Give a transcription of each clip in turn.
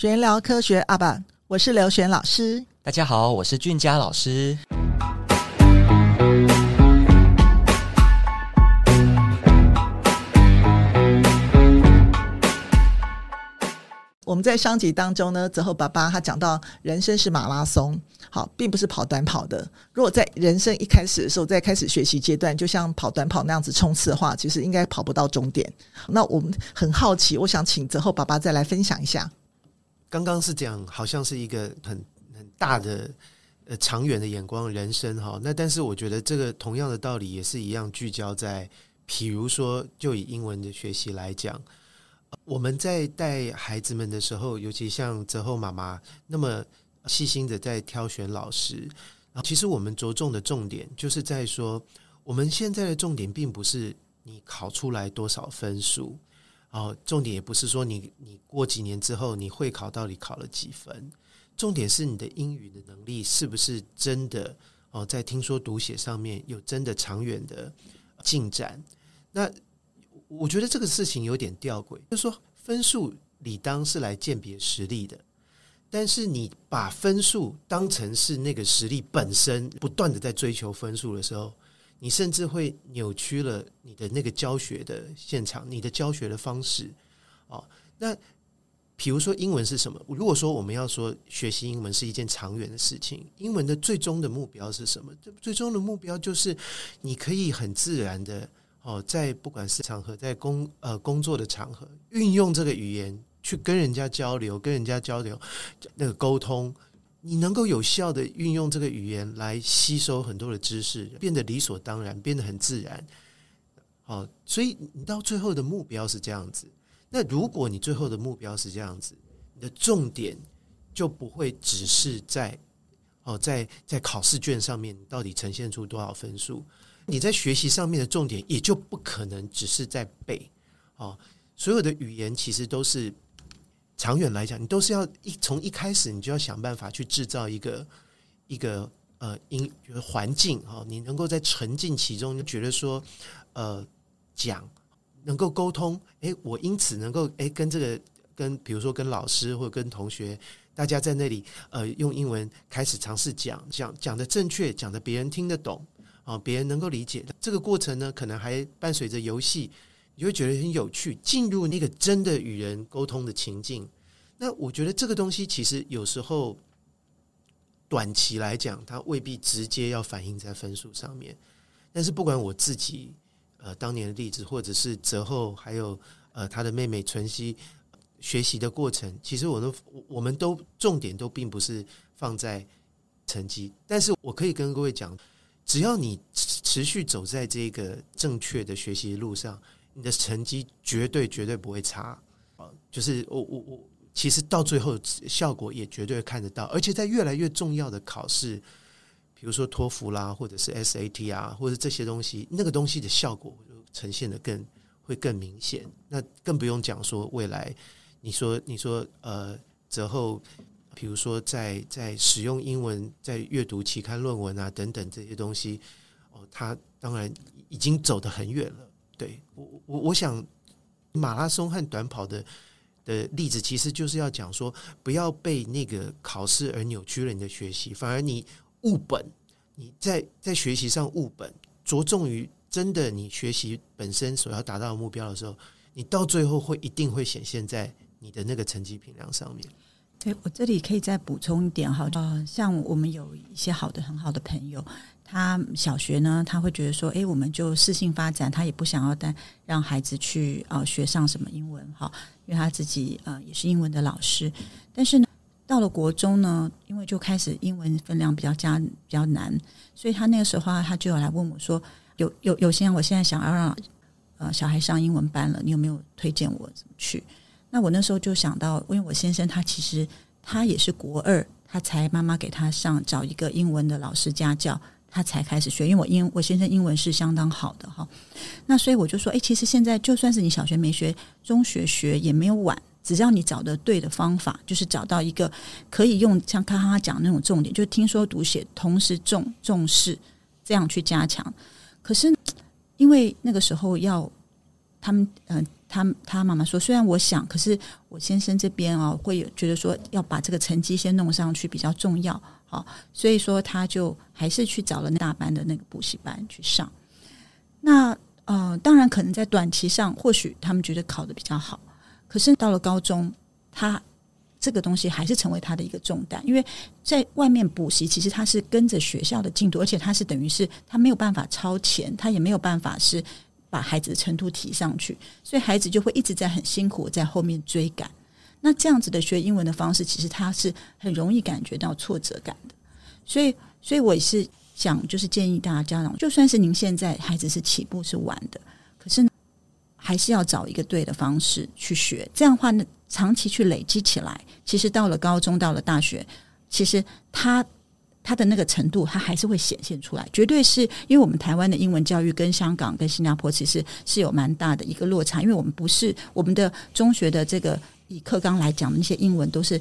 玄聊科学阿爸，我是刘璇老师。大家好，我是俊佳老师。我们在上集当中呢，泽厚爸爸他讲到人生是马拉松，好，并不是跑短跑的。如果在人生一开始的时候，在开始学习阶段，就像跑短跑那样子冲刺的话，其实应该跑不到终点。那我们很好奇，我想请泽厚爸爸再来分享一下。刚刚是讲，好像是一个很很大的呃长远的眼光，人生哈。那但是我觉得这个同样的道理也是一样，聚焦在，譬如说，就以英文的学习来讲。我们在带孩子们的时候，尤其像泽厚妈妈那么细心的在挑选老师，其实我们着重的重点就是在说，我们现在的重点并不是你考出来多少分数，哦，重点也不是说你你过几年之后你会考到底考了几分，重点是你的英语的能力是不是真的哦，在听说读写上面有真的长远的进展，那。我觉得这个事情有点吊诡，就是说分数理当是来鉴别实力的，但是你把分数当成是那个实力本身，不断的在追求分数的时候，你甚至会扭曲了你的那个教学的现场，你的教学的方式。哦，那比如说英文是什么？如果说我们要说学习英文是一件长远的事情，英文的最终的目标是什么？最终的目标就是你可以很自然的。哦，在不管是场合，在工呃工作的场合，运用这个语言去跟人家交流，跟人家交流那个沟通，你能够有效的运用这个语言来吸收很多的知识，变得理所当然，变得很自然。好，所以你到最后的目标是这样子。那如果你最后的目标是这样子，你的重点就不会只是在哦，在在考试卷上面到底呈现出多少分数。你在学习上面的重点也就不可能只是在背哦，所有的语言其实都是长远来讲，你都是要一从一开始你就要想办法去制造一个一个呃音环境哦，你能够在沉浸其中，就觉得说呃讲能够沟通，诶，我因此能够诶跟这个跟比如说跟老师或者跟同学，大家在那里呃用英文开始尝试讲讲讲的正确，讲的别人听得懂。啊，别人能够理解这个过程呢，可能还伴随着游戏，你会觉得很有趣，进入那个真的与人沟通的情境。那我觉得这个东西其实有时候短期来讲，它未必直接要反映在分数上面。但是不管我自己呃当年的例子，或者是泽厚，还有呃他的妹妹淳熙学习的过程，其实我都我们都重点都并不是放在成绩，但是我可以跟各位讲。只要你持续走在这个正确的学习路上，你的成绩绝对绝对不会差啊！就是我我我，其实到最后效果也绝对看得到，而且在越来越重要的考试，比如说托福啦，或者是 SAT 啊，或者这些东西，那个东西的效果呈现的更会更明显。那更不用讲说未来，你说你说呃，泽厚。比如说在，在在使用英文，在阅读期刊论文啊等等这些东西，哦，他当然已经走得很远了。对我，我我想马拉松和短跑的的例子，其实就是要讲说，不要被那个考试而扭曲了你的学习，反而你务本，你在在学习上务本，着重于真的你学习本身所要达到的目标的时候，你到最后会一定会显现在你的那个成绩评量上面。对，我这里可以再补充一点哈，呃，像我们有一些好的很好的朋友，他小学呢，他会觉得说，哎，我们就适性发展，他也不想要带让孩子去啊、呃、学上什么英文哈，因为他自己呃也是英文的老师，但是呢，到了国中呢，因为就开始英文分量比较加比较难，所以他那个时候他就有来问我说，有有有些人我现在想要让呃小孩上英文班了，你有没有推荐我怎么去？那我那时候就想到，因为我先生他其实他也是国二，他才妈妈给他上找一个英文的老师家教，他才开始学。因为我英我先生英文是相当好的哈，那所以我就说，诶，其实现在就算是你小学没学，中学学也没有晚，只要你找的对的方法，就是找到一个可以用像刚刚他讲那种重点，就听说读写同时重重视，这样去加强。可是因为那个时候要他们嗯。他他妈妈说，虽然我想，可是我先生这边啊、会有觉得说要把这个成绩先弄上去比较重要，好，所以说他就还是去找了那大班的那个补习班去上。那呃，当然可能在短期上，或许他们觉得考得比较好，可是到了高中，他这个东西还是成为他的一个重担，因为在外面补习，其实他是跟着学校的进度，而且他是等于是他没有办法超前，他也没有办法是。把孩子的程度提上去，所以孩子就会一直在很辛苦在后面追赶。那这样子的学英文的方式，其实他是很容易感觉到挫折感的。所以，所以我也是想，就是建议大家家长，就算是您现在孩子是起步是晚的，可是还是要找一个对的方式去学。这样的话呢，长期去累积起来，其实到了高中，到了大学，其实他。他的那个程度，他还是会显现出来，绝对是因为我们台湾的英文教育跟香港、跟新加坡其实是有蛮大的一个落差，因为我们不是我们的中学的这个以课纲来讲的那些英文都是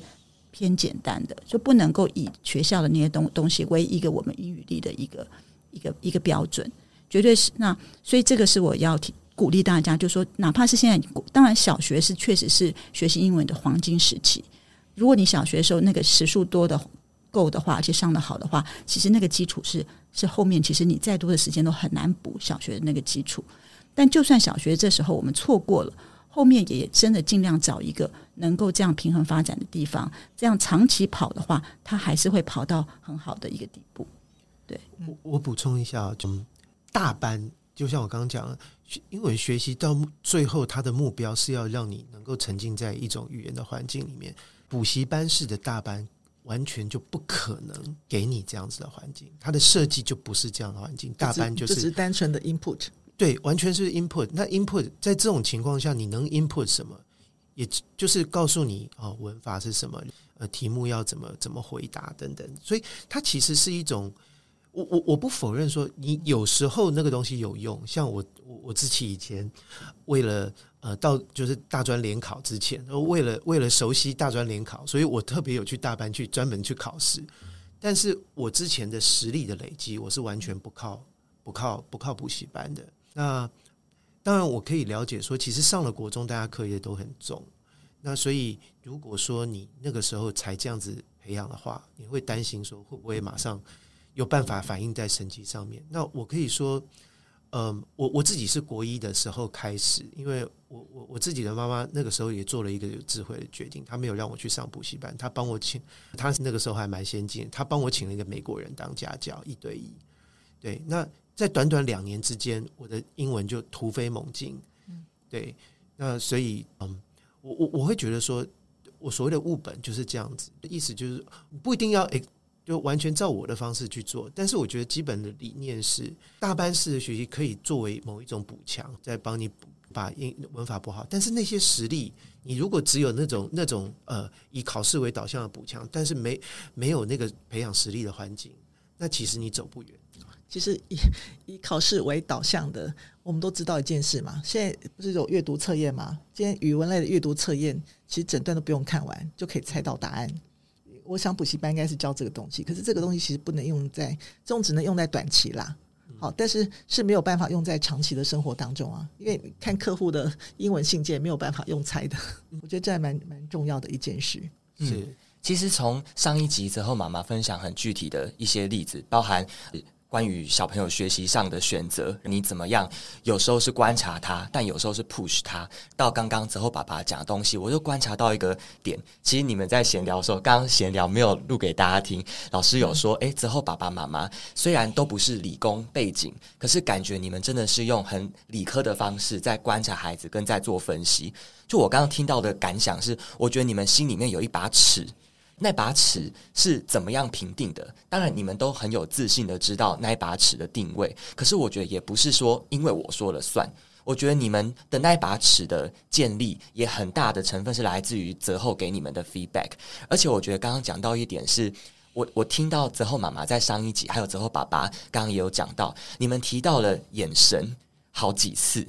偏简单的，就不能够以学校的那些东东西为一个我们英语力的一个一个一个标准，绝对是那，所以这个是我要提鼓励大家，就说哪怕是现在，当然小学是确实是学习英文的黄金时期，如果你小学的时候那个时数多的。够的话，而且上得好的话，其实那个基础是是后面，其实你再多的时间都很难补小学的那个基础。但就算小学这时候我们错过了，后面也真的尽量找一个能够这样平衡发展的地方，这样长期跑的话，它还是会跑到很好的一个地步。对，我我补充一下，就大班，就像我刚刚讲的，英文学习到最后，它的目标是要让你能够沉浸在一种语言的环境里面，补习班式的大班。完全就不可能给你这样子的环境，它的设计就不是这样的环境。大班就是只是单纯的 input，对，完全是 input。那 input 在这种情况下，你能 input 什么？也就是告诉你哦，文法是什么，呃，题目要怎么怎么回答等等。所以它其实是一种，我我我不否认说，你有时候那个东西有用。像我我我自己以前为了。呃，到就是大专联考之前，为了为了熟悉大专联考，所以我特别有去大班去专门去考试。但是我之前的实力的累积，我是完全不靠不靠不靠补习班的。那当然，我可以了解说，其实上了国中，大家课业都很重。那所以，如果说你那个时候才这样子培养的话，你会担心说会不会马上有办法反映在成绩上面？那我可以说。嗯，我我自己是国一的时候开始，因为我我我自己的妈妈那个时候也做了一个有智慧的决定，她没有让我去上补习班，她帮我请，她那个时候还蛮先进，她帮我请了一个美国人当家教，一对一。对，那在短短两年之间，我的英文就突飞猛进。嗯，对，那所以嗯，我我我会觉得说，我所谓的物本就是这样子，意思就是不一定要诶。就完全照我的方式去做，但是我觉得基本的理念是，大班式的学习可以作为某一种补强，在帮你把英文法补好。但是那些实力，你如果只有那种那种呃以考试为导向的补强，但是没没有那个培养实力的环境，那其实你走不远。其实以以考试为导向的，我们都知道一件事嘛，现在不是有阅读测验吗？今天语文类的阅读测验，其实整段都不用看完就可以猜到答案。我想补习班应该是教这个东西，可是这个东西其实不能用在这种，只能用在短期啦。好，但是是没有办法用在长期的生活当中啊，因为看客户的英文信件没有办法用猜的。我觉得这还蛮蛮重要的一件事。是，嗯，其实从上一集之后，妈妈分享很具体的一些例子，包含。关于小朋友学习上的选择，你怎么样？有时候是观察他，但有时候是 push 他。到刚刚之后，爸爸讲的东西，我就观察到一个点。其实你们在闲聊的时候，刚刚闲聊没有录给大家听。老师有说，诶，之后爸爸妈妈虽然都不是理工背景，可是感觉你们真的是用很理科的方式在观察孩子，跟在做分析。就我刚刚听到的感想是，我觉得你们心里面有一把尺。那把尺是怎么样评定的？当然，你们都很有自信的知道那把尺的定位。可是，我觉得也不是说因为我说了算。我觉得你们的那把尺的建立，也很大的成分是来自于泽后给你们的 feedback。而且，我觉得刚刚讲到一点是，我我听到泽后妈妈在上一集，还有泽后爸爸刚刚也有讲到，你们提到了眼神好几次。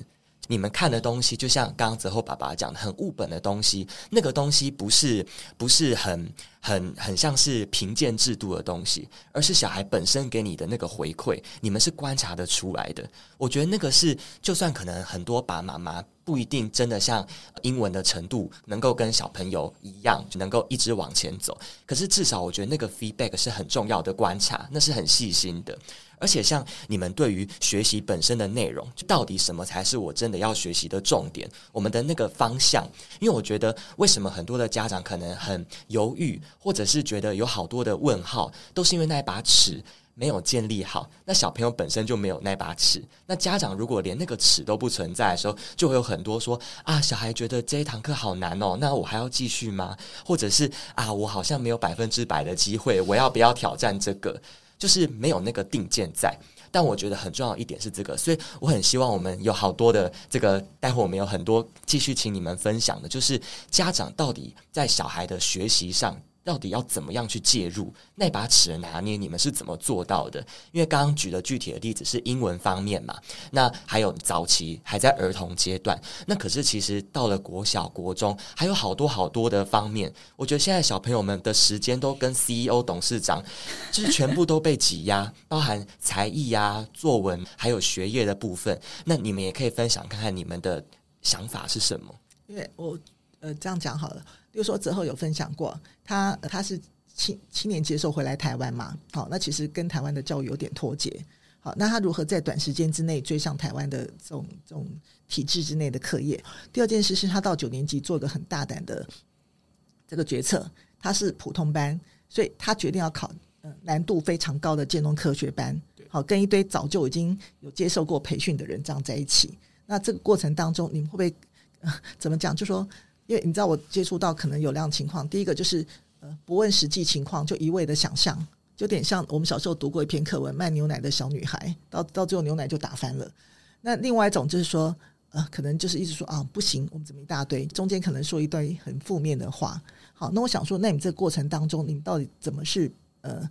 你们看的东西，就像刚刚泽厚爸爸讲的，很物本的东西，那个东西不是不是很很很像是评鉴制度的东西，而是小孩本身给你的那个回馈，你们是观察得出来的。我觉得那个是，就算可能很多爸爸妈妈。不一定真的像英文的程度能够跟小朋友一样，能够一直往前走。可是至少我觉得那个 feedback 是很重要的观察，那是很细心的。而且像你们对于学习本身的内容，到底什么才是我真的要学习的重点？我们的那个方向，因为我觉得为什么很多的家长可能很犹豫，或者是觉得有好多的问号，都是因为那一把尺没有建立好。那小朋友本身就没有那把尺，那家长如果连那个尺都不存在的时候，就会有很多说啊，小孩觉得这一堂课好难哦，那我还要继续吗？或者是啊，我好像没有百分之百的机会，我要不要挑战这个？就是没有那个定见在，但我觉得很重要一点是这个，所以我很希望我们有好多的这个，待会我们有很多继续请你们分享的，就是家长到底在小孩的学习上。到底要怎么样去介入那把尺的拿捏？你们是怎么做到的？因为刚刚举的具体的例子是英文方面嘛，那还有早期还在儿童阶段，那可是其实到了国小、国中，还有好多好多的方面。我觉得现在小朋友们的时间都跟 CEO、董事长，就是全部都被挤压，包含才艺啊、作文还有学业的部分。那你们也可以分享看看你们的想法是什么？因为我呃这样讲好了。比如说，泽后有分享过，他他是七七年接受回来台湾嘛，好，那其实跟台湾的教育有点脱节，好，那他如何在短时间之内追上台湾的这种这种体制之内的课业？第二件事是他到九年级做一个很大胆的这个决策，他是普通班，所以他决定要考呃难度非常高的建中科学班，好，跟一堆早就已经有接受过培训的人这样在一起。那这个过程当中，你们会不会呃怎么讲？就说。因为你知道，我接触到可能有两情况。第一个就是，呃，不问实际情况就一味的想象，就有点像我们小时候读过一篇课文《卖牛奶的小女孩》，到到最后牛奶就打翻了。那另外一种就是说，呃，可能就是一直说啊，不行，我们怎么一大堆，中间可能说一堆很负面的话。好，那我想说，那你这过程当中，你到底怎么是呃，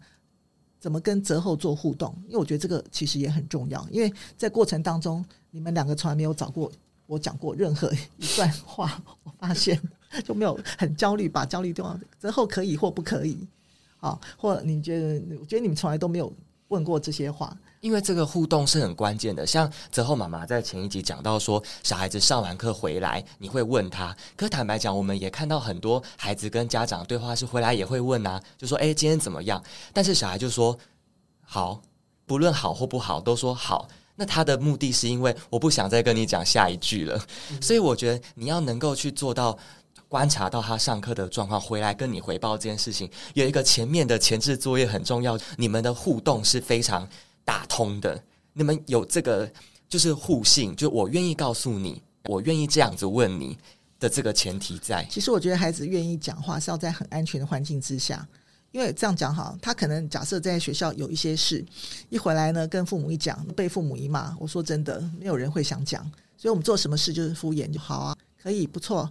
怎么跟泽后做互动？因为我觉得这个其实也很重要，因为在过程当中，你们两个从来没有找过。我讲过任何一段话，我发现就没有很焦虑，把焦虑丢到之后可以或不可以，好，或你觉得？我觉得你们从来都没有问过这些话，因为这个互动是很关键的。像泽厚妈妈在前一集讲到说，小孩子上完课回来，你会问他。可坦白讲，我们也看到很多孩子跟家长对话是回来也会问啊，就说：“诶，今天怎么样？”但是小孩就说：“好，不论好或不好，都说好。”那他的目的是因为我不想再跟你讲下一句了，所以我觉得你要能够去做到观察到他上课的状况，回来跟你回报这件事情，有一个前面的前置作业很重要。你们的互动是非常打通的，你们有这个就是互信，就我愿意告诉你，我愿意这样子问你的这个前提在。其实我觉得孩子愿意讲话是要在很安全的环境之下。因为这样讲哈，他可能假设在学校有一些事，一回来呢，跟父母一讲，被父母一骂。我说真的，没有人会想讲，所以我们做什么事就是敷衍就好啊，可以不错。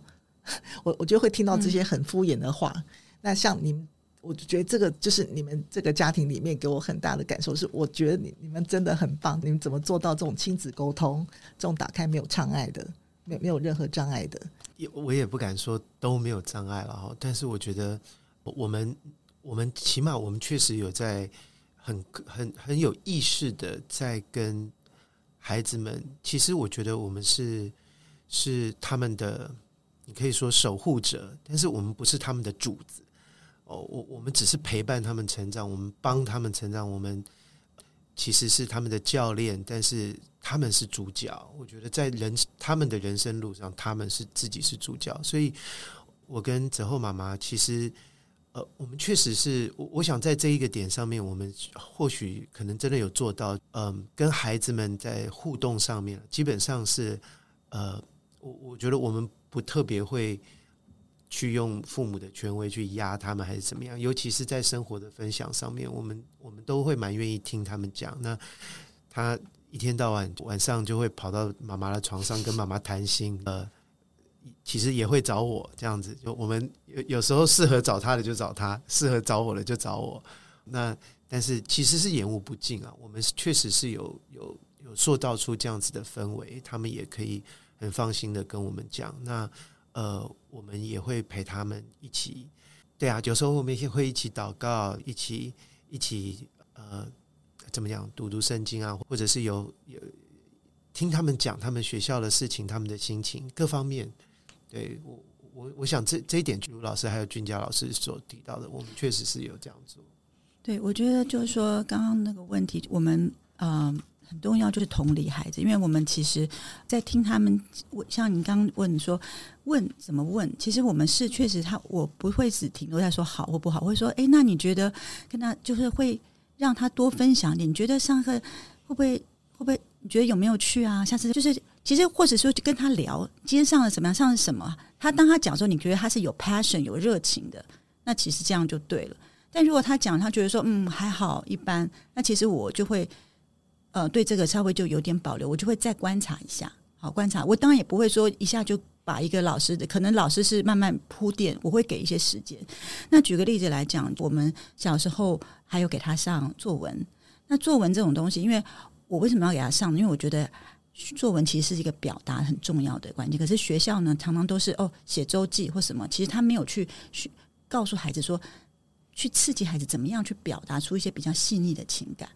我 我就会听到这些很敷衍的话。那像你们，我就觉得这个就是你们这个家庭里面给我很大的感受是，我觉得你你们真的很棒。你们怎么做到这种亲子沟通，这种打开没有障碍的，没有没有任何障碍的？我也不敢说都没有障碍了哈，但是我觉得我们。我们起码，我们确实有在很很很有意识的在跟孩子们。其实，我觉得我们是是他们的，你可以说守护者，但是我们不是他们的主子。哦，我我们只是陪伴他们成长，我们帮他们成长，我们其实是他们的教练，但是他们是主角。我觉得在人他们的人生路上，他们是自己是主角。所以，我跟泽厚妈妈其实。呃，我们确实是，我我想在这一个点上面，我们或许可能真的有做到，嗯，跟孩子们在互动上面，基本上是，呃，我我觉得我们不特别会去用父母的权威去压他们，还是怎么样，尤其是在生活的分享上面，我们我们都会蛮愿意听他们讲。那他一天到晚晚上就会跑到妈妈的床上跟妈妈谈心，呃。其实也会找我这样子，就我们有有时候适合找他的就找他，适合找我的就找我。那但是其实是言无不尽啊，我们确实是有有有塑造出这样子的氛围，他们也可以很放心的跟我们讲。那呃，我们也会陪他们一起，对啊，有时候我们也会一起祷告，一起一起呃，怎么讲读读圣经啊，或者是有有。听他们讲他们学校的事情，他们的心情各方面。对我，我我想这这一点，朱老师还有俊佳老师所提到的，我们确实是有这样做。对，我觉得就是说，刚刚那个问题，我们嗯。呃很重要就是同理孩子，因为我们其实，在听他们问，像你刚刚问说问怎么问，其实我们是确实他，我不会只停留在说好或不好，会说，哎，那你觉得跟他就是会让他多分享点，你觉得上课会不会会不会？你觉得有没有趣啊？下次就是其实或者说就跟他聊今天上了什么样，上了什么，他当他讲说你觉得他是有 passion 有热情的，那其实这样就对了。但如果他讲他觉得说嗯还好一般，那其实我就会。呃，对这个稍微就有点保留，我就会再观察一下，好观察。我当然也不会说一下就把一个老师的，可能老师是慢慢铺垫，我会给一些时间。那举个例子来讲，我们小时候还有给他上作文。那作文这种东西，因为我为什么要给他上？因为我觉得作文其实是一个表达很重要的关键。可是学校呢，常常都是哦写周记或什么，其实他没有去去告诉孩子说，去刺激孩子怎么样去表达出一些比较细腻的情感。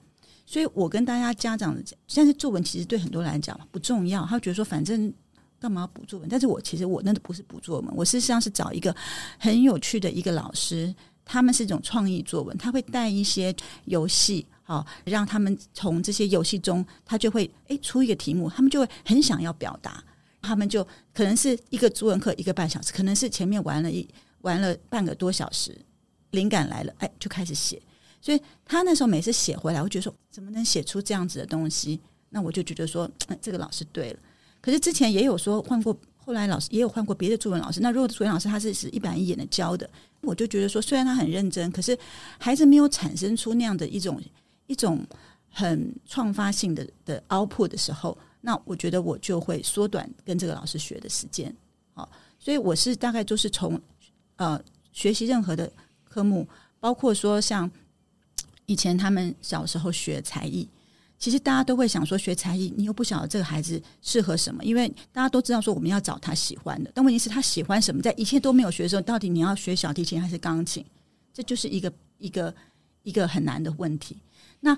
所以我跟大家家长讲，现在作文其实对很多人来讲不重要，他觉得说反正干嘛要补作文？但是我其实我那个不是补作文，我事实上是找一个很有趣的一个老师，他们是一种创意作文，他会带一些游戏，好让他们从这些游戏中，他就会诶出一个题目，他们就会很想要表达，他们就可能是一个作文课一个半小时，可能是前面玩了一玩了半个多小时，灵感来了，哎就开始写。所以他那时候每次写回来，我觉得说怎么能写出这样子的东西？那我就觉得说，这个老师对了。可是之前也有说换过，后来老师也有换过别的作文老师。那如果作文老师他是是一板一眼的教的，我就觉得说，虽然他很认真，可是孩子没有产生出那样的一种一种很创发性的的 output 的时候，那我觉得我就会缩短跟这个老师学的时间。好，所以我是大概就是从呃学习任何的科目，包括说像。以前他们小时候学才艺，其实大家都会想说学才艺，你又不晓得这个孩子适合什么，因为大家都知道说我们要找他喜欢的，但问题是他喜欢什么，在一切都没有学的时候，到底你要学小提琴还是钢琴，这就是一个一个一个很难的问题。那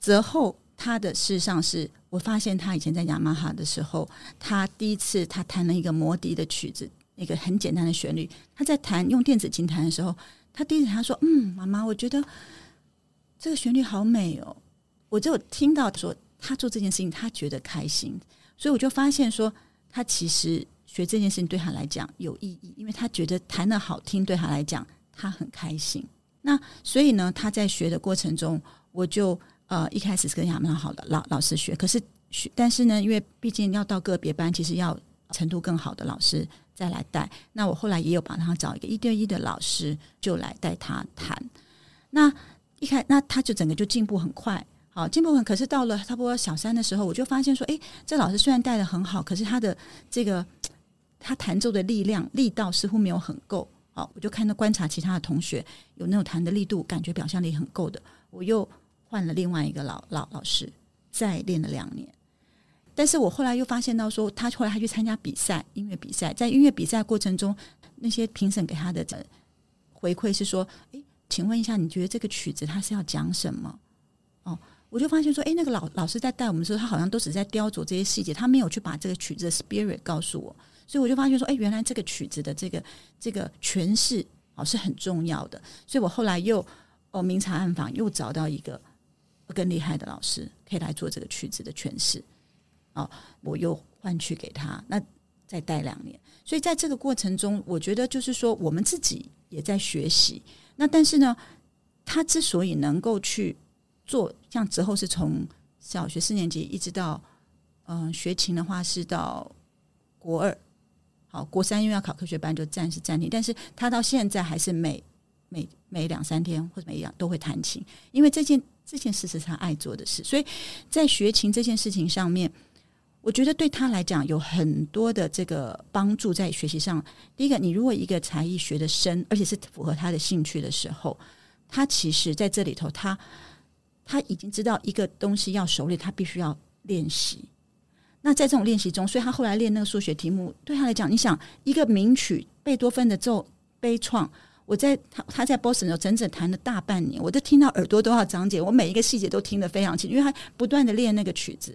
泽厚他的事实上是我发现他以前在雅马哈的时候，他第一次他弹了一个魔笛的曲子，一个很简单的旋律，他在弹用电子琴弹的时候，他第一次他说：“嗯，妈妈，我觉得。”这个旋律好美哦！我就听到说他做这件事情，他觉得开心，所以我就发现说，他其实学这件事情对他来讲有意义，因为他觉得弹得好听，对他来讲他很开心。那所以呢，他在学的过程中，我就呃一开始是跟亚曼好的老老师学，可是学但是呢，因为毕竟要到个别班，其实要程度更好的老师再来带。那我后来也有帮他找一个一对一的老师，就来带他弹。那一开，那他就整个就进步很快，好进步很。可是到了差不多小三的时候，我就发现说，哎，这老师虽然带得很好，可是他的这个他弹奏的力量力道似乎没有很够。好，我就看到观察其他的同学有那种弹的力度，感觉表现力很够的，我又换了另外一个老老老师，再练了两年。但是我后来又发现到说，他后来他去参加比赛，音乐比赛，在音乐比赛过程中，那些评审给他的回馈是说，诶。请问一下，你觉得这个曲子它是要讲什么？哦，我就发现说，诶，那个老老师在带我们的时候，他好像都只在雕琢这些细节，他没有去把这个曲子的 spirit 告诉我，所以我就发现说，诶，原来这个曲子的这个这个诠释哦是很重要的，所以我后来又哦明察暗访，又找到一个更厉害的老师可以来做这个曲子的诠释，哦，我又换去给他，那再带两年，所以在这个过程中，我觉得就是说，我们自己也在学习。那但是呢，他之所以能够去做，像之后是从小学四年级一直到嗯、学琴的话是到国二，好国三因为要考科学班就暂时暂停，但是他到现在还是每每每两三天或者每一样都会弹琴，因为这件这件事是他爱做的事，所以在学琴这件事情上面。我觉得对他来讲有很多的这个帮助在学习上。第一个，你如果一个才艺学的深，而且是符合他的兴趣的时候，他其实在这里头，他他已经知道一个东西要熟练，他必须要练习。那在这种练习中，所以他后来练那个数学题目，对他来讲，你想一个名曲贝多芬的奏悲怆，我在他他在波士顿整整弹了大半年，我都听到耳朵都要长茧，我每一个细节都听得非常清，因为他不断的练那个曲子。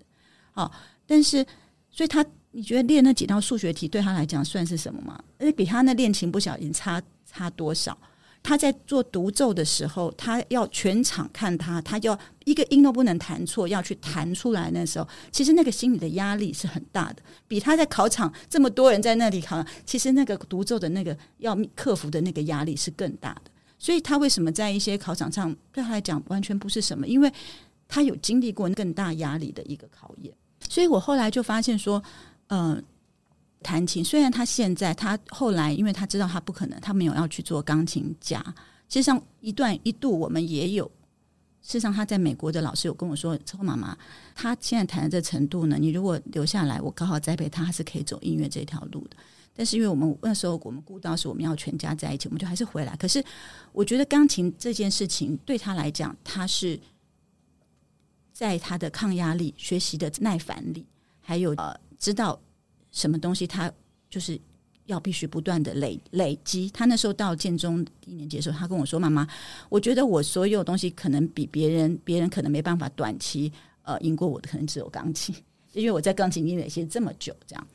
好，但是所以他你觉得练那几道数学题对他来讲算是什么吗？而且比他那练琴不小心差差多少？他在做独奏的时候，他要全场看他，他要一个音都不能弹错，要去弹出来。那时候，其实那个心理的压力是很大的，比他在考场这么多人在那里考，其实那个独奏的那个要克服的那个压力是更大的。所以他为什么在一些考场上对他来讲完全不是什么？因为他有经历过更大压力的一个考验。所以我后来就发现说，嗯、弹琴，虽然他现在他后来，因为他知道他不可能，他没有要去做钢琴家。实际上，一段一度我们也有。事实上，他在美国的老师有跟我说：“之后妈妈，他现在弹的这程度呢，你如果留下来，我刚好栽培他，他是可以走音乐这条路的。但是，因为我们那时候我们顾到是我们要全家在一起，我们就还是回来。可是，我觉得钢琴这件事情对他来讲，他是在他的抗压力、学习的耐烦力，还有呃，知道。什么东西他就是要必须不断的累累积。他那时候到建中一年级的时候，他跟我说：“妈妈，我觉得我所有东西可能比别人，别人可能没办法短期呃赢过我的，可能只有钢琴，因为我在钢琴积累些这么久。”这样，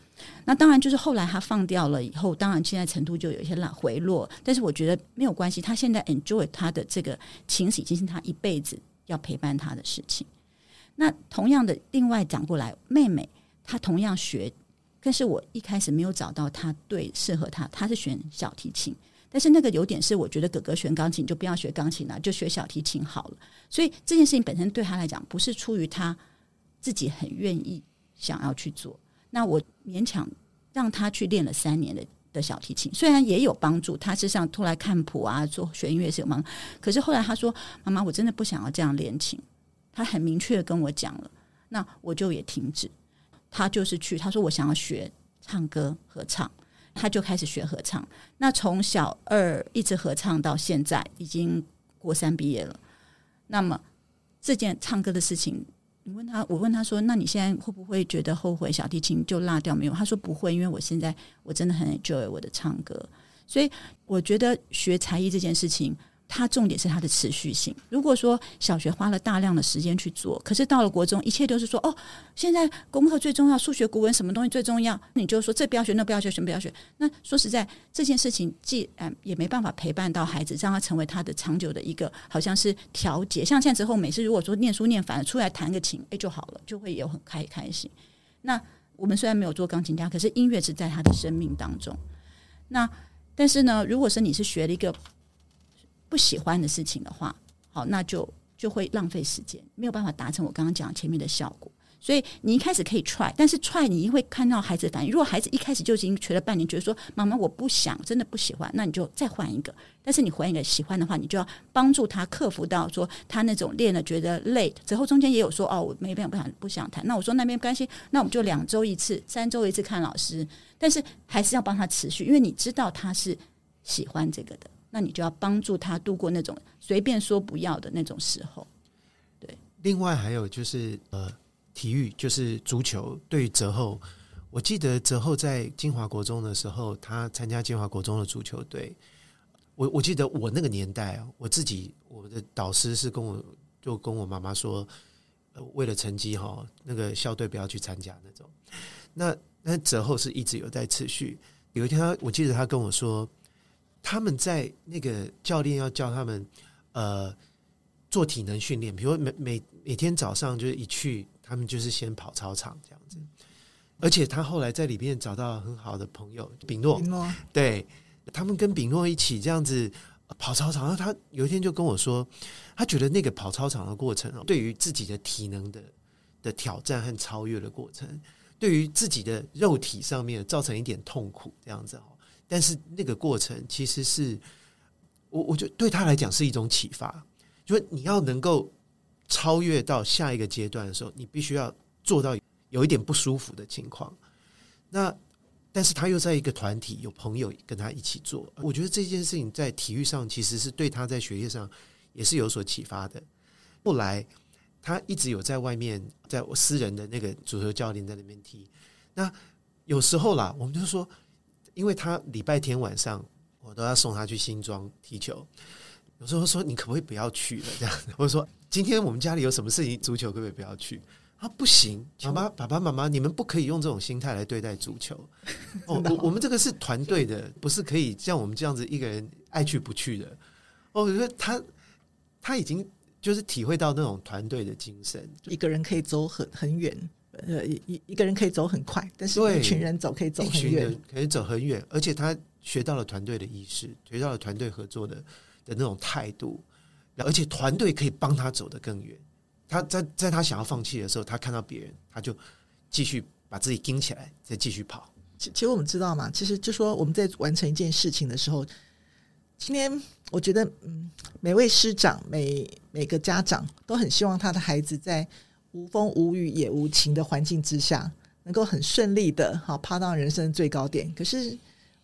那当然就是后来他放掉了以后，当然现在程度就有一些拉回落。但是我觉得没有关系，他现在 enjoy 他的这个琴，已经是他一辈子要陪伴他的事情。那同样的，另外讲过来，妹妹她同样学。但是我一开始没有找到他对适合他，他是选小提琴，但是那个有点是我觉得哥哥选钢琴就不要学钢琴了，就学小提琴好了。所以这件事情本身对他来讲不是出于他自己很愿意想要去做。那我勉强让他去练了三年的的小提琴，虽然也有帮助，他是像出来看谱啊，做学音乐是有帮。可是后来他说：“妈妈，我真的不想要这样练琴。”他很明确的跟我讲了，那我就也停止。他就是去，他说我想要学唱歌合唱，他就开始学合唱。那从小二一直合唱到现在，已经国三毕业了。那么这件唱歌的事情，你问他，我问他说：“那你现在会不会觉得后悔小提琴就落掉没有？”他说不会，因为我现在我真的很 enjoy 我的唱歌。所以我觉得学才艺这件事情。它重点是它的持续性。如果说小学花了大量的时间去做，可是到了国中，一切都是说哦，现在功课最重要，数学、国文什么东西最重要？你就说这不要学，那不要学，什么不要学？那说实在，这件事情既然也没办法陪伴到孩子，让他成为他的长久的一个，好像是调节。像现在之后，每次如果说念书念烦了，出来弹个琴，哎就好了，就会有很开开心。那我们虽然没有做钢琴家，可是音乐是在他的生命当中。那但是呢，如果说你是学了一个。不喜欢的事情的话，好，那就就会浪费时间，没有办法达成我刚刚讲前面的效果。所以你一开始可以 try，但是 try 你会看到孩子的反应。如果孩子一开始就已经学了半年，觉得说妈妈我不想，真的不喜欢，那你就再换一个。但是你换一个喜欢的话，你就要帮助他克服到说他那种练了觉得累。之后中间也有说哦，我没办法不想不想弹。那我说那边没关系，那我们就两周一次，三周一次看老师。但是还是要帮他持续，因为你知道他是喜欢这个的。那你就要帮助他度过那种随便说不要的那种时候，对。另外还有就是呃，体育就是足球。对于泽厚，我记得泽厚在金华国中的时候，他参加金华国中的足球队。我我记得我那个年代，我自己我的导师是跟我就跟我妈妈说，呃，为了成绩哈，那个校队不要去参加那种。那那泽厚是一直有在持续。有一天他，我记得他跟我说。他们在那个教练要教他们呃做体能训练，比如每每每天早上就是一去，他们就是先跑操场这样子。而且他后来在里面找到很好的朋友秉诺，秉诺对，他们跟秉诺一起这样子跑操场。然后他有一天就跟我说，他觉得那个跑操场的过程，对于自己的体能的的挑战和超越的过程，对于自己的肉体上面造成一点痛苦，这样子哦。但是那个过程其实是我，我觉得对他来讲是一种启发，就是你要能够超越到下一个阶段的时候，你必须要做到有一点不舒服的情况。那但是他又在一个团体，有朋友跟他一起做，我觉得这件事情在体育上其实是对他在学业上也是有所启发的。后来他一直有在外面，在我私人的那个足球教练在那边踢。那有时候啦，我们就说。因为他礼拜天晚上，我都要送他去新庄踢球。有时候说，你可不可以不要去了？这样，或者说今天我们家里有什么事情，足球可不可以不要去？啊，不行，妈妈、爸爸妈妈，你们不可以用这种心态来对待足球。哦，我我们这个是团队的，不是可以像我们这样子一个人爱去不去的。哦，我觉得他他已经就是体会到那种团队的精神，一个人可以走很很远，呃，一一个人可以走很快，但是一群人走可以走很远，可以走很远，而且他学到了团队的意识，学到了团队合作的的那种态度，而且团队可以帮他走得更远。他在在他想要放弃的时候，他看到别人，他就继续把自己顶起来，再继续跑。其其实我们知道嘛，其实就说我们在完成一件事情的时候，今天我觉得，嗯，每位师长、每每个家长都很希望他的孩子在无风无雨也无晴的环境之下，能够很顺利的好爬到人生最高点。可是，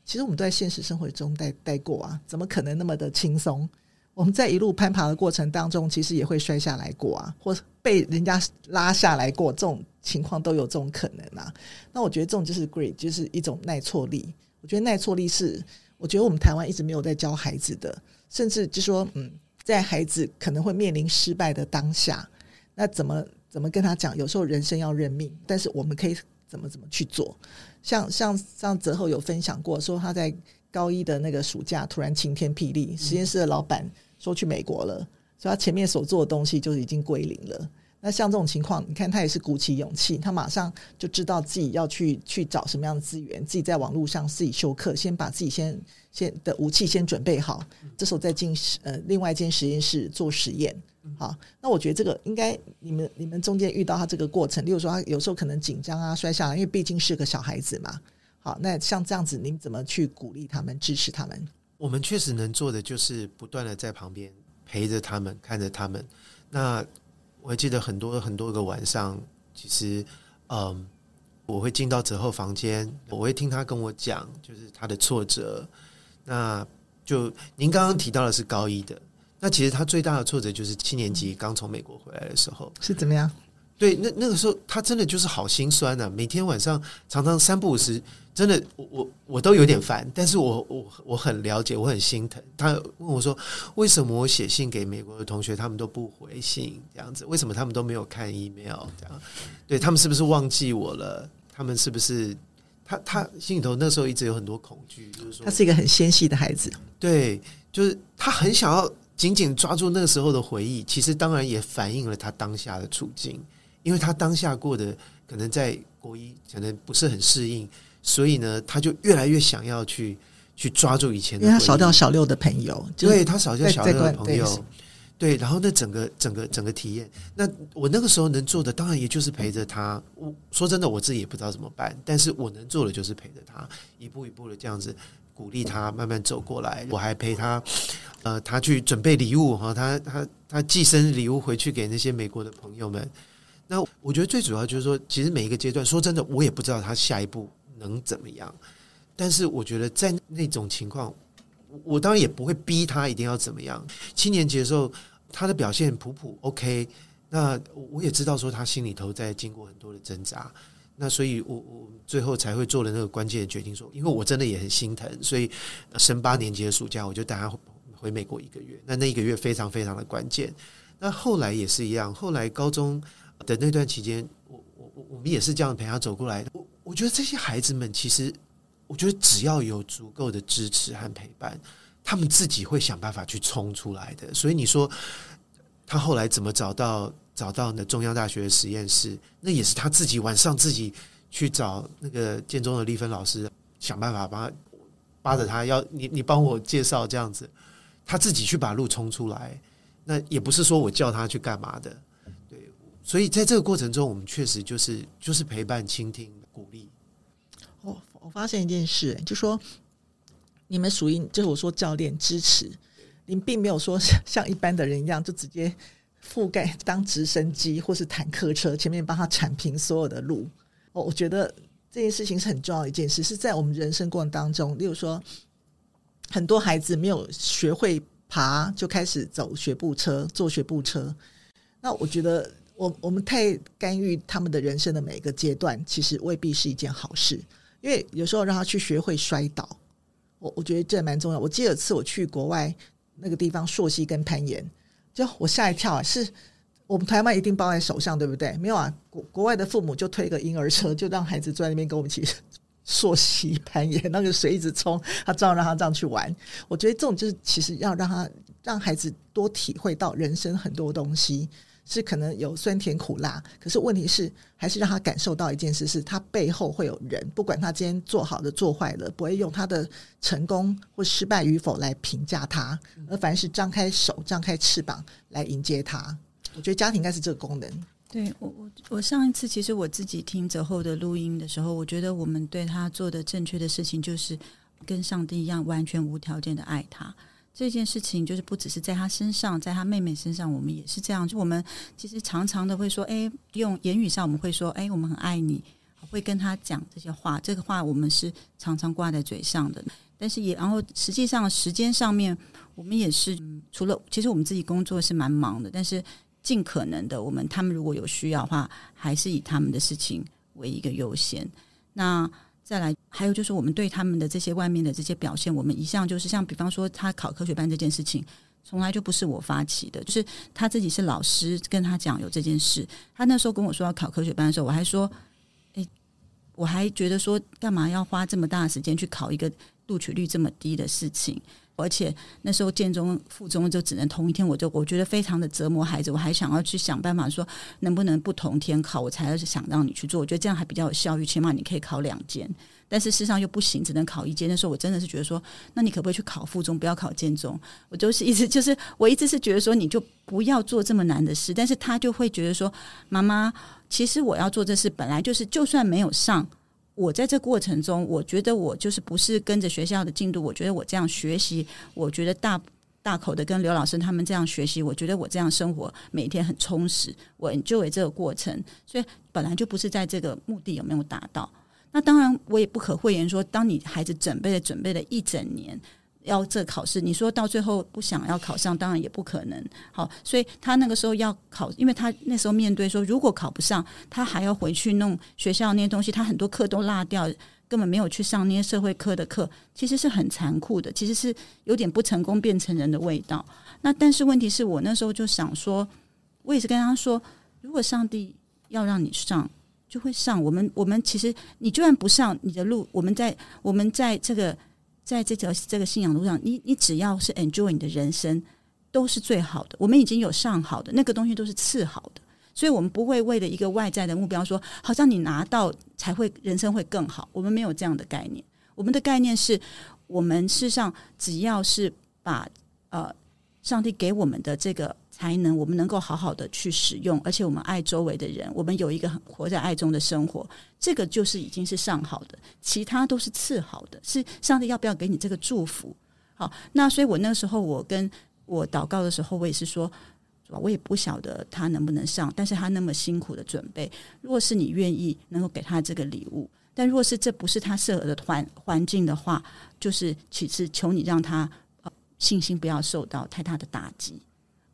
其实我们都在现实生活中待待过啊，怎么可能那么的轻松？我们在一路攀爬的过程当中，其实也会摔下来过啊，或被人家拉下来过，这种情况都有这种可能啊。那我觉得这种就是 great，就是一种耐挫力。我觉得耐挫力是，我觉得我们台湾一直没有在教孩子的，甚至就说，嗯，在孩子可能会面临失败的当下，那怎么怎么跟他讲？有时候人生要认命，但是我们可以怎么怎么去做？像像像泽厚有分享过，说他在高一的那个暑假突然晴天霹雳，实验室的老板。说去美国了，所以他前面所做的东西就已经归零了。那像这种情况，你看他也是鼓起勇气，他马上就知道自己要去去找什么样的资源，自己在网络上自己修课，先把自己先先的武器先准备好，这时候再进呃另外一间实验室做实验。好，那我觉得这个应该你们你们中间遇到他这个过程，例如说他有时候可能紧张啊摔下来，因为毕竟是个小孩子嘛。好，那像这样子，你们怎么去鼓励他们、支持他们？我们确实能做的就是不断的在旁边陪着他们，看着他们。那我还记得很多很多个晚上，其实，嗯，我会进到泽后房间，我会听他跟我讲，就是他的挫折。那就您刚刚提到的是高一的，那其实他最大的挫折就是七年级刚从美国回来的时候是怎么样？对，那那个时候他真的就是好心酸啊，每天晚上常常三不五时。真的，我我我都有点烦，但是我我我很了解，我很心疼。他问我说：“为什么我写信给美国的同学，他们都不回信？这样子，为什么他们都没有看 email？这样，对他们是不是忘记我了？他们是不是？他他心里头那时候一直有很多恐惧，就是说他是一个很纤细的孩子，对，就是他很想要紧紧抓住那个时候的回忆。其实当然也反映了他当下的处境，因为他当下过的可能在国一，可能不是很适应。”所以呢，他就越来越想要去去抓住以前的，因为他少掉小六的朋友，对他少掉小六的朋友，对，然后那整个整个整个体验，那我那个时候能做的，当然也就是陪着他。我说真的，我自己也不知道怎么办，但是我能做的就是陪着他，一步一步的这样子鼓励他慢慢走过来。我还陪他，呃，他去准备礼物哈，他他他寄生日礼物回去给那些美国的朋友们。那我觉得最主要就是说，其实每一个阶段，说真的，我也不知道他下一步。能怎么样？但是我觉得在那种情况，我当然也不会逼他一定要怎么样。七年级的时候，他的表现普普 OK，那我也知道说他心里头在经过很多的挣扎，那所以我我最后才会做了那个关键的决定，说因为我真的也很心疼，所以升八年级的暑假我就带他回美国一个月。那那一个月非常非常的关键。那后来也是一样，后来高中的那段期间，我我我们也是这样陪他走过来的。我觉得这些孩子们，其实我觉得只要有足够的支持和陪伴，他们自己会想办法去冲出来的。所以你说他后来怎么找到找到那中央大学实验室？那也是他自己晚上自己去找那个建中的丽芬老师，想办法帮他扒着他，要你你帮我介绍这样子，他自己去把路冲出来。那也不是说我叫他去干嘛的，对。所以在这个过程中，我们确实就是就是陪伴、倾听。鼓励。我我发现一件事，就说你们属于就是我说教练支持，您并没有说像一般的人一样，就直接覆盖当直升机或是坦克车前面帮他铲平所有的路。我我觉得这件事情是很重要一件事，是在我们人生过程当中，例如说很多孩子没有学会爬就开始走学步车，坐学步车，那我觉得。我我们太干预他们的人生的每一个阶段，其实未必是一件好事。因为有时候让他去学会摔倒，我我觉得这蛮重要。我记得有次我去国外那个地方溯溪跟攀岩，就我吓一跳啊！是我们台湾一定抱在手上，对不对？没有啊，国国外的父母就推个婴儿车，就让孩子坐在那边跟我们一起溯溪攀岩，那个水一直冲，他照样让他这样去玩。我觉得这种就是其实要让他让孩子多体会到人生很多东西。是可能有酸甜苦辣，可是问题是还是让他感受到一件事，是他背后会有人，不管他今天做好的做坏了，不会用他的成功或失败与否来评价他，而凡是张开手、张开翅膀来迎接他。我觉得家庭应该是这个功能。对我，我我上一次其实我自己听泽后的录音的时候，我觉得我们对他做的正确的事情，就是跟上帝一样，完全无条件的爱他。这件事情就是不只是在他身上，在他妹妹身上，我们也是这样。就我们其实常常的会说，哎，用言语上我们会说，哎，我们很爱你，会跟他讲这些话。这个话我们是常常挂在嘴上的，但是也然后实际上时间上面，我们也是除了其实我们自己工作是蛮忙的，但是尽可能的，我们他们如果有需要的话，还是以他们的事情为一个优先。那。再来，还有就是我们对他们的这些外面的这些表现，我们一向就是像比方说他考科学班这件事情，从来就不是我发起的，就是他自己是老师跟他讲有这件事。他那时候跟我说要考科学班的时候，我还说，诶，我还觉得说干嘛要花这么大的时间去考一个录取率这么低的事情。而且那时候建中、附中就只能同一天，我就我觉得非常的折磨孩子。我还想要去想办法说，能不能不同天考，我才想让你去做。我觉得这样还比较有效率，起码你可以考两间。但是事实上又不行，只能考一间。那时候我真的是觉得说，那你可不可以去考附中，不要考建中？我就是一直就是我一直是觉得说，你就不要做这么难的事。但是他就会觉得说，妈妈，其实我要做这事本来就是，就算没有上。我在这过程中，我觉得我就是不是跟着学校的进度，我觉得我这样学习，我觉得大大口的跟刘老师他们这样学习，我觉得我这样生活每天很充实，我就为这个过程，所以本来就不是在这个目的有没有达到。那当然我也不可讳言说，当你孩子准备了准备了一整年。要这考试，你说到最后不想要考上，当然也不可能。好，所以他那个时候要考，因为他那时候面对说，如果考不上，他还要回去弄学校那些东西，他很多课都落掉，根本没有去上那些社会科的课，其实是很残酷的，其实是有点不成功变成人的味道。那但是问题是我那时候就想说，我也是跟他说，如果上帝要让你上，就会上。我们我们其实你就算不上，你的路，我们在我们在这个。在这条这个信仰路上，你你只要是 enjoy 你的人生，都是最好的。我们已经有上好的那个东西，都是次好的，所以我们不会为了一个外在的目标说，好像你拿到才会人生会更好。我们没有这样的概念，我们的概念是我们事实上只要是把呃上帝给我们的这个。才能我们能够好好的去使用，而且我们爱周围的人，我们有一个很活在爱中的生活，这个就是已经是上好的，其他都是次好的。是上帝要不要给你这个祝福？好，那所以我那个时候我跟我祷告的时候，我也是说，我也不晓得他能不能上，但是他那么辛苦的准备，如果是你愿意能够给他这个礼物，但若是这不是他适合的环环境的话，就是其实求你让他信心不要受到太大的打击。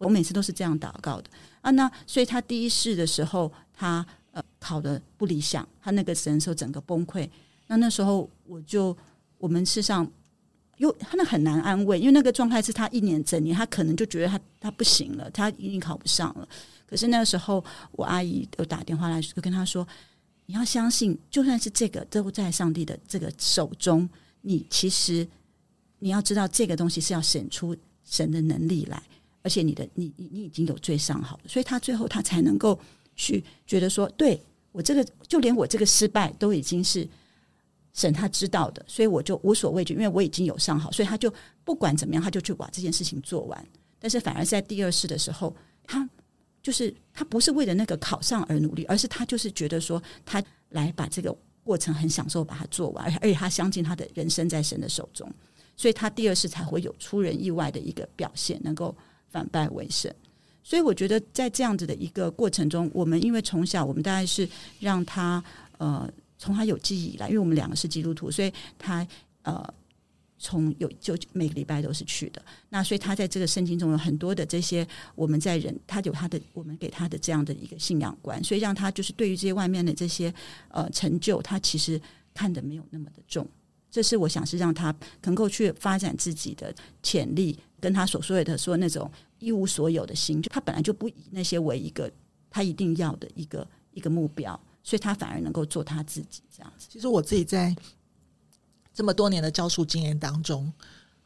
我每次都是这样祷告的啊，那所以他第一试的时候，他呃考得不理想，他那个神兽整个崩溃。那那时候我就我们事实上又他那很难安慰，因为那个状态是他一年整年，他可能就觉得他他不行了，他一定考不上了。可是那个时候，我阿姨都打电话来，就跟他说：“你要相信，就算是这个都在上帝的这个手中，你其实你要知道，这个东西是要显出神的能力来。”而且你的你你你已经有罪上好的，所以他最后他才能够去觉得说，对我这个就连我这个失败都已经是神他知道的，所以我就无所畏惧，因为我已经有上好，所以他就不管怎么样，他就去把这件事情做完。但是反而在第二试的时候，他就是他不是为了那个考上而努力，而是他就是觉得说，他来把这个过程很享受把它做完，而且他相信他的人生在神的手中，所以他第二试才会有出人意外的一个表现，能够。反败为胜，所以我觉得在这样子的一个过程中，我们因为从小我们大概是让他呃从他有记忆以来，因为我们两个是基督徒，所以他呃从有就每个礼拜都是去的。那所以他在这个圣经中有很多的这些我们在人，他有他的我们给他的这样的一个信仰观，所以让他就是对于这些外面的这些呃成就，他其实看得没有那么的重。这是我想是让他能够去发展自己的潜力，跟他所说的说那种一无所有的心，就他本来就不以那些为一个他一定要的一个一个目标，所以他反而能够做他自己这样子。其实我自己在这么多年的教书经验当中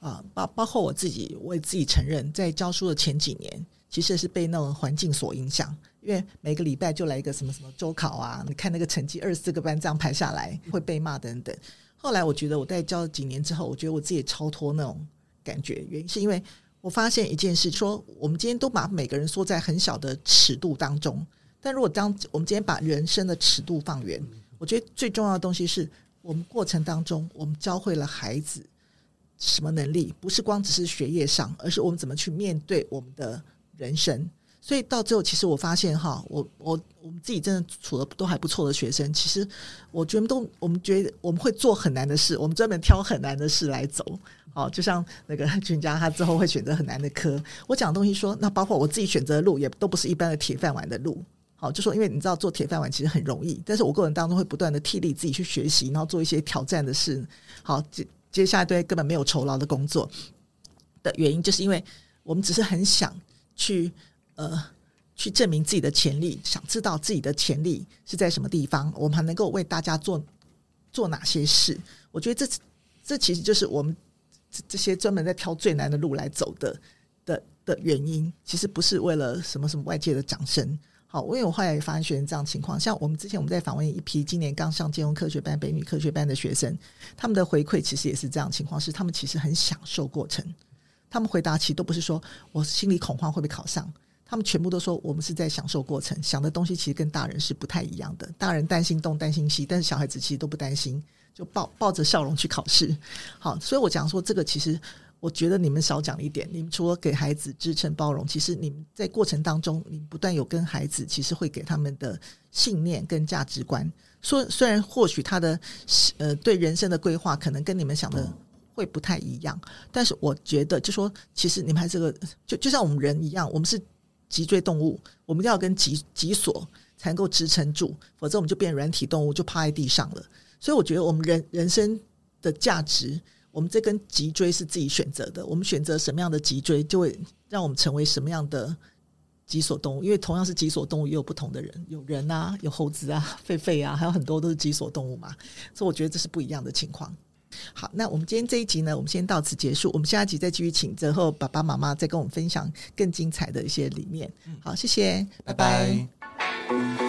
啊，包包括我自己，我也自己承认，在教书的前几年，其实是被那种环境所影响，因为每个礼拜就来一个什么什么周考啊，你看那个成绩二十四个班这样排下来，会被骂等等。后来我觉得我在教几年之后，我觉得我自己超脱那种感觉。原因是因为我发现一件事，说我们今天都把每个人缩在很小的尺度当中，但如果当我们今天把人生的尺度放远，我觉得最重要的东西是我们过程当中我们教会了孩子什么能力，不是光只是学业上，而是我们怎么去面对我们的人生。所以到最后，其实我发现哈，我我我们自己真的处的都还不错的学生，其实我觉得都我们觉得我们会做很难的事，我们专门挑很难的事来走。好，就像那个俊佳，他之后会选择很难的科。我讲东西说，那包括我自己选择的路，也都不是一般的铁饭碗的路。好，就说因为你知道做铁饭碗其实很容易，但是我过程当中会不断的替力自己去学习，然后做一些挑战的事。好，接接下来对根本没有酬劳的工作的原因，就是因为我们只是很想去。呃，去证明自己的潜力，想知道自己的潜力是在什么地方，我们还能够为大家做做哪些事？我觉得这这其实就是我们这这些专门在挑最难的路来走的的的原因。其实不是为了什么什么外界的掌声。好，因为我后来也发现学生这样情况，像我们之前我们在访问一批今年刚上金融科学班、北女科学班的学生，他们的回馈其实也是这样情况，是他们其实很享受过程。他们回答其实都不是说我心里恐慌会不会考上。他们全部都说我们是在享受过程，想的东西其实跟大人是不太一样的。大人担心东担心西，但是小孩子其实都不担心，就抱抱着笑容去考试。好，所以我讲说这个，其实我觉得你们少讲一点。你们除了给孩子支撑包容，其实你们在过程当中，你不断有跟孩子，其实会给他们的信念跟价值观。说虽然或许他的呃对人生的规划可能跟你们想的会不太一样，但是我觉得就说其实你们还是个就就像我们人一样，我们是。脊椎动物，我们要跟脊脊索才能够支撑住，否则我们就变软体动物，就趴在地上了。所以我觉得我们人人生的价值，我们这根脊椎是自己选择的。我们选择什么样的脊椎，就会让我们成为什么样的脊索动物。因为同样是脊索动物，也有不同的人，有人啊，有猴子啊，狒狒啊，还有很多都是脊索动物嘛。所以我觉得这是不一样的情况。好，那我们今天这一集呢，我们先到此结束。我们下一集再继续请之后爸爸妈妈再跟我们分享更精彩的一些理念。好，谢谢，拜拜。拜拜。